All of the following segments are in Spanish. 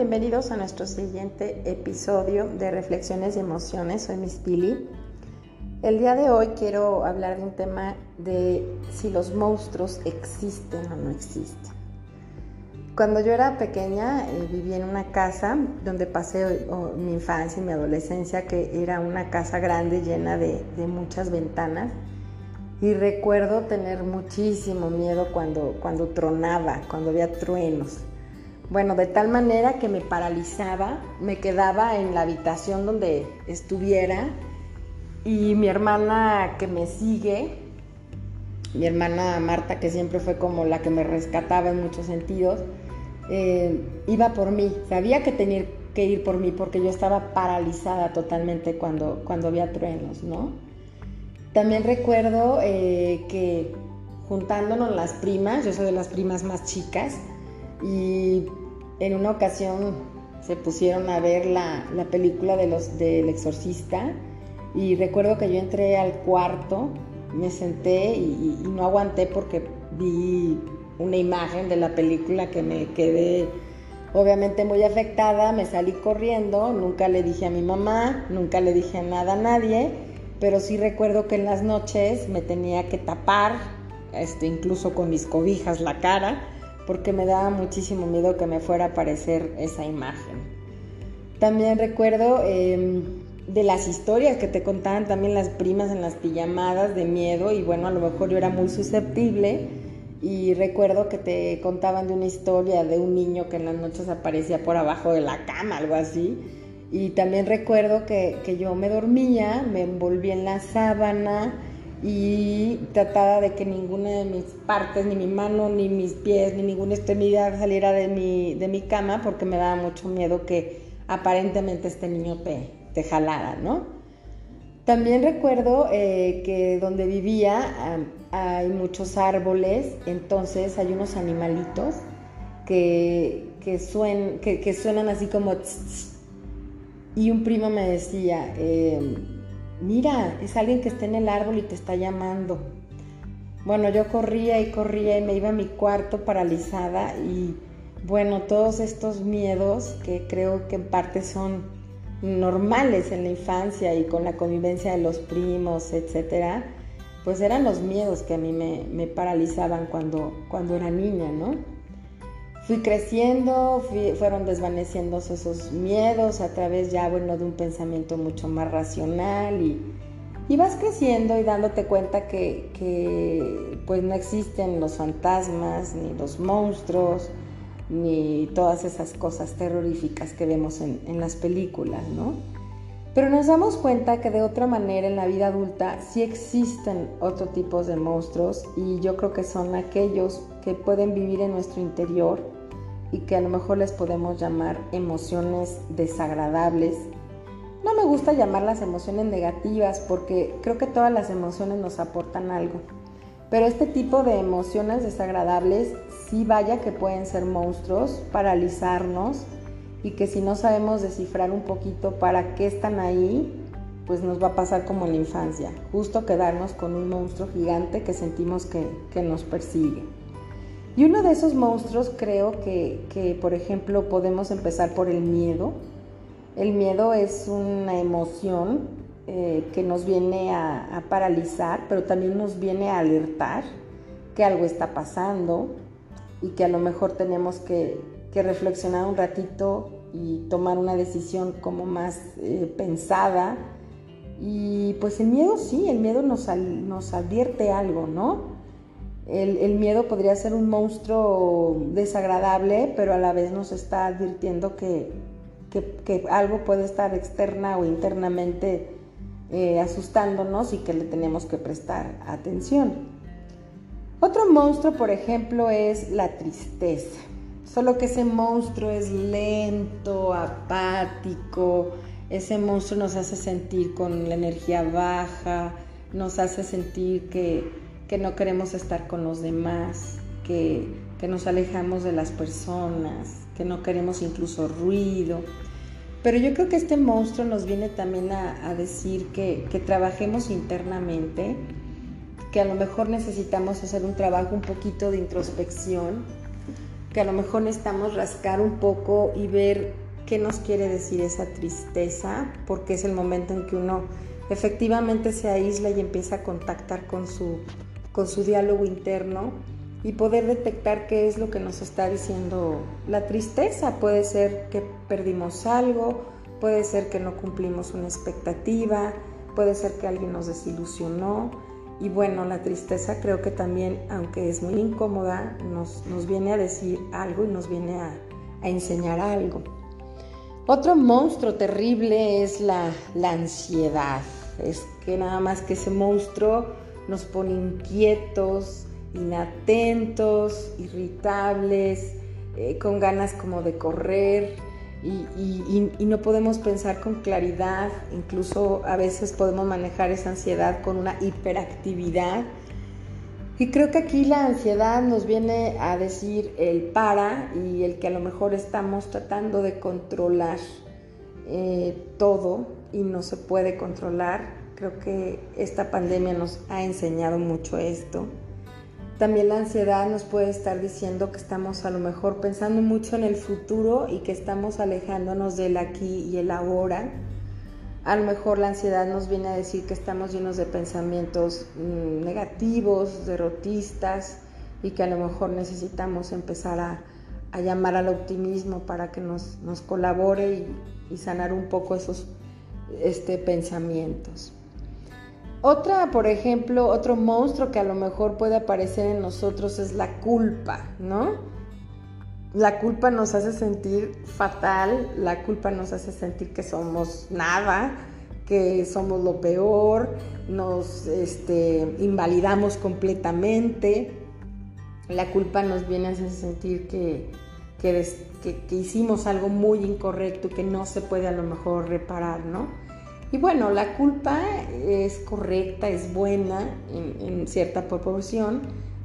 bienvenidos a nuestro siguiente episodio de Reflexiones y Emociones. Soy Miss Pili. El día de hoy quiero hablar de un tema de si los monstruos existen o no existen. Cuando yo era pequeña eh, vivía en una casa donde pasé mi infancia y mi adolescencia, que era una casa grande llena de, de muchas ventanas. Y recuerdo tener muchísimo miedo cuando, cuando tronaba, cuando había truenos bueno, de tal manera que me paralizaba, me quedaba en la habitación donde estuviera y mi hermana que me sigue, mi hermana Marta, que siempre fue como la que me rescataba en muchos sentidos, eh, iba por mí, sabía que tenía que ir por mí porque yo estaba paralizada totalmente cuando, cuando había truenos, ¿no? También recuerdo eh, que juntándonos las primas, yo soy de las primas más chicas, y en una ocasión se pusieron a ver la, película de los, del exorcista y recuerdo que yo entré al cuarto, me senté y, no aguanté porque vi una imagen de la película que me quedé obviamente muy afectada, me salí corriendo, nunca le dije a mi mamá, nunca le dije nada a nadie, pero sí recuerdo que en las noches me tenía que tapar, este, incluso con mis cobijas la cara, porque me daba muchísimo miedo que me fuera a aparecer esa imagen. También recuerdo em, de las historias que te contaban también las primas en las pijamadas de miedo y bueno, a lo mejor yo era muy susceptible y recuerdo que te contaban de una historia de un niño que en las noches aparecía por abajo de la cama, algo así. Y también recuerdo que, que yo me dormía, me envolvía en la sábana, y trataba de que ninguna de mis partes, ni mi mano, ni mis pies, ni ninguna extremidad saliera de mi, de mi cama porque me daba mucho miedo que aparentemente este niño te, te jalara, ¿no? También recuerdo eh, que donde vivía hay muchos árboles, entonces hay unos animalitos que, que, que, suenan así como... y un primo me decía, eh, mira, es alguien que está en el árbol y te está llamando. Bueno, yo corría y corría y me iba a mi cuarto paralizada y bueno, todos estos miedos que creo que en parte son normales en la infancia y con la convivencia de los primos, etcétera, pues eran los miedos que a mí me, paralizaban cuando, cuando era niña, ¿no? Fui creciendo, fueron desvaneciéndose esos miedos a través ya, bueno, de un pensamiento mucho más racional y, y vas creciendo y dándote cuenta que, que, pues no existen los fantasmas, ni los monstruos, ni todas esas cosas terroríficas que vemos en, en las películas, ¿no? Pero nos damos cuenta que de otra manera en la vida adulta sí existen otro tipos de monstruos y yo creo que son aquellos que pueden vivir en nuestro interior y que a lo mejor les podemos llamar emociones desagradables. No me gusta llamarlas emociones negativas porque creo que todas las emociones nos aportan algo. Pero este tipo de emociones desagradables sí vaya que pueden ser monstruos, paralizarnos y que si no sabemos descifrar un poquito para qué están ahí, pues nos va a pasar como en la infancia, justo quedarnos con un monstruo gigante que sentimos que, que nos persigue. Y uno de esos monstruos creo que, por ejemplo, podemos empezar por el miedo. El miedo es una emoción eh, que nos viene a, paralizar, pero también nos viene a alertar que algo está pasando y que a lo mejor tenemos que, reflexionar un ratito y tomar una decisión como más eh, pensada. Y pues el miedo sí, el miedo nos, nos advierte algo, ¿no? El, miedo podría ser un monstruo desagradable, pero a la vez nos está advirtiendo que, algo puede estar externa o internamente eh, asustándonos y que le tenemos que prestar atención. Otro monstruo, por ejemplo, es la tristeza. Solo que ese monstruo es lento, apático, ese monstruo nos hace sentir con la energía baja, nos hace sentir que que no queremos estar con los demás, que, nos alejamos de las personas, que no queremos incluso ruido. Pero yo creo que este monstruo nos viene también a, decir que, que, trabajemos internamente, que a lo mejor necesitamos hacer un trabajo un poquito de introspección, que a lo mejor necesitamos rascar un poco y ver qué nos quiere decir esa tristeza, porque es el momento en que uno efectivamente se aísla y empieza a contactar con su, con su diálogo interno y poder detectar qué es lo que nos está diciendo la tristeza. Puede ser que perdimos algo, puede ser que no cumplimos una expectativa, puede ser que alguien nos desilusionó. Y bueno, la tristeza creo que también, aunque es muy incómoda, nos, nos viene a decir algo y nos viene a, a enseñar algo. Otro monstruo terrible es la, la ansiedad. Es que nada más que ese monstruo nos pone inquietos, inatentos, irritables, eh, con ganas como de correr y, y, no podemos pensar con claridad, incluso a veces podemos manejar esa ansiedad con una hiperactividad. Y creo que aquí la ansiedad nos viene a decir el para y el que a lo mejor estamos tratando de controlar eh, todo y no se puede controlar. Creo que esta pandemia nos ha enseñado mucho esto. También la ansiedad nos puede estar diciendo que estamos a lo mejor pensando mucho en el futuro y que estamos alejándonos del aquí y el ahora. A lo mejor la ansiedad nos viene a decir que estamos llenos de pensamientos mm, negativos, derrotistas y que a lo mejor necesitamos empezar a, llamar al optimismo para que nos, colabore y, sanar un poco esos este, pensamientos. Otra, por ejemplo, otro monstruo que a lo mejor puede aparecer en nosotros es la culpa, ¿no? La culpa nos hace sentir fatal, la culpa nos hace sentir que somos nada, que somos lo peor, nos este, invalidamos completamente. La culpa nos viene a hacer sentir que, que, que hicimos algo muy incorrecto y que no se puede a lo mejor reparar, ¿no? Y bueno, la culpa es correcta, es buena en, cierta proporción,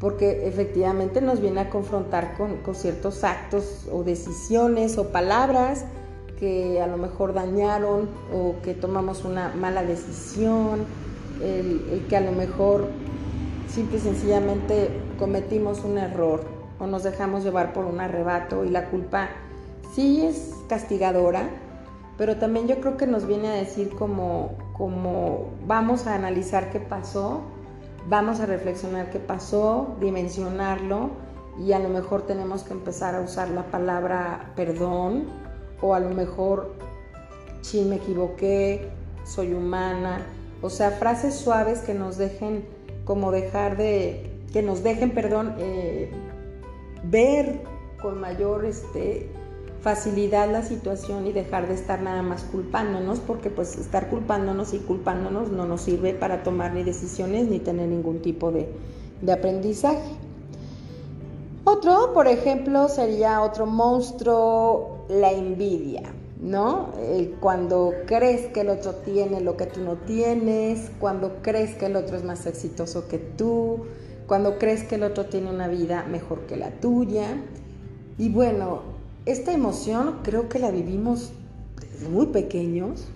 porque efectivamente nos viene a confrontar con, ciertos actos o decisiones o palabras que a lo mejor dañaron o que tomamos una mala decisión, el, que a lo mejor simple y sencillamente cometimos un error o nos dejamos llevar por un arrebato y la culpa sí es castigadora, pero también yo creo que nos viene a decir como, como vamos a analizar qué pasó, vamos a reflexionar qué pasó, dimensionarlo y a lo mejor tenemos que empezar a usar la palabra perdón o a lo mejor si me equivoqué, soy humana, o sea, frases suaves que nos dejen como dejar de, que nos dejen, perdón, eh, ver con mayor este, facilidad la situación y dejar de estar nada más culpándonos, porque pues estar culpándonos y culpándonos no nos sirve para tomar ni decisiones ni tener ningún tipo de, aprendizaje. Otro, por ejemplo, sería otro monstruo, la envidia, ¿no? cuando crees que el otro tiene lo que tú no tienes, cuando crees que el otro es más exitoso que tú, cuando crees que el otro tiene una vida mejor que la tuya. Y bueno, esta emoción creo que la vivimos desde muy pequeños,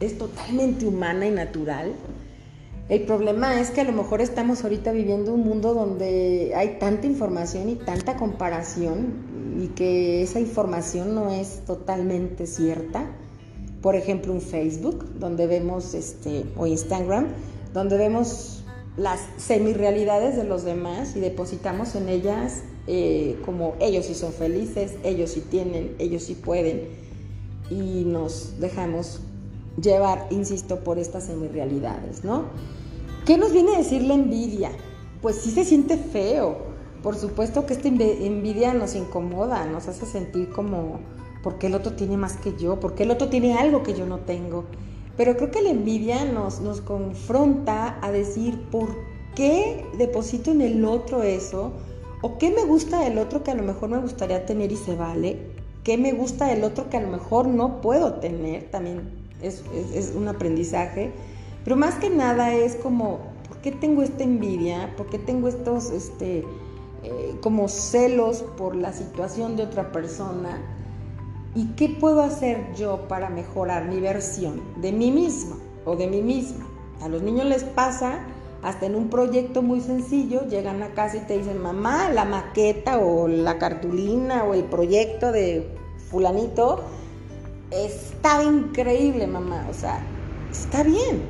es totalmente humana y natural. El problema es que a lo mejor estamos ahorita viviendo un mundo donde hay tanta información y tanta comparación y que esa información no es totalmente cierta. Por ejemplo, un Facebook, donde vemos, este, o Instagram, donde vemos las semi-realidades de los demás y depositamos en ellas eh, como ellos sí son felices, ellos sí tienen, ellos sí pueden y nos dejamos llevar, insisto, por estas semi-realidades, ¿no? ¿Qué nos viene a decir la envidia? Pues sí se siente feo. Por supuesto que esta envidia nos incomoda, nos hace sentir como, ¿por qué el otro tiene más que yo? ¿Por qué el otro tiene algo que yo no tengo? Pero creo que la envidia nos, nos confronta a decir por qué deposito en el otro eso, o qué me gusta del otro que a lo mejor me gustaría tener y se vale, qué me gusta del otro que a lo mejor no puedo tener, también es, un aprendizaje, pero más que nada es como, ¿por qué tengo esta envidia? ¿Por qué tengo estos, este, eh, como celos por la situación de otra persona? ¿Y qué puedo hacer yo para mejorar mi versión de mí misma o de mí misma? A los niños les pasa hasta en un proyecto muy sencillo, llegan a casa y te dicen, mamá, la maqueta o la cartulina o el proyecto de fulanito estaba increíble, mamá. O sea, está bien.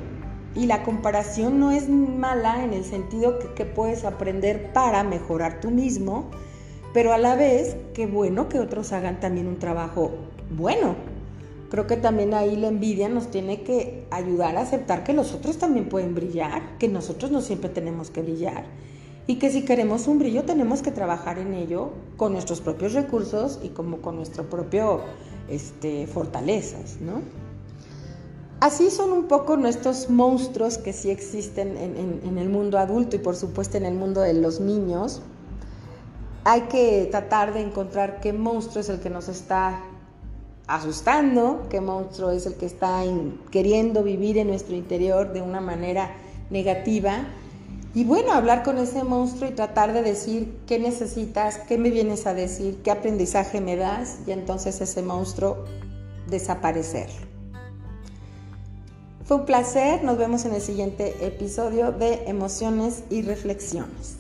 Y la comparación no es mala en el sentido que, que puedes aprender para mejorar tú mismo, pero a la vez, qué bueno que otros hagan también un trabajo bueno. Creo que también ahí la envidia nos tiene que ayudar a aceptar que los otros también pueden brillar, que nosotros no siempre tenemos que brillar y que si queremos un brillo tenemos que trabajar en ello con nuestros propios recursos y como con nuestro propio este, fortalezas, ¿no? Así son un poco nuestros monstruos que sí existen en, en el mundo adulto y por supuesto en el mundo de los niños. Hay que tratar de encontrar qué monstruo es el que nos está asustando, qué monstruo es el que está queriendo vivir en nuestro interior de una manera negativa. Y bueno, hablar con ese monstruo y tratar de decir qué necesitas, qué me vienes a decir, qué aprendizaje me das y entonces ese monstruo desaparecer. Fue un placer, nos vemos en el siguiente episodio de Emociones y Reflexiones.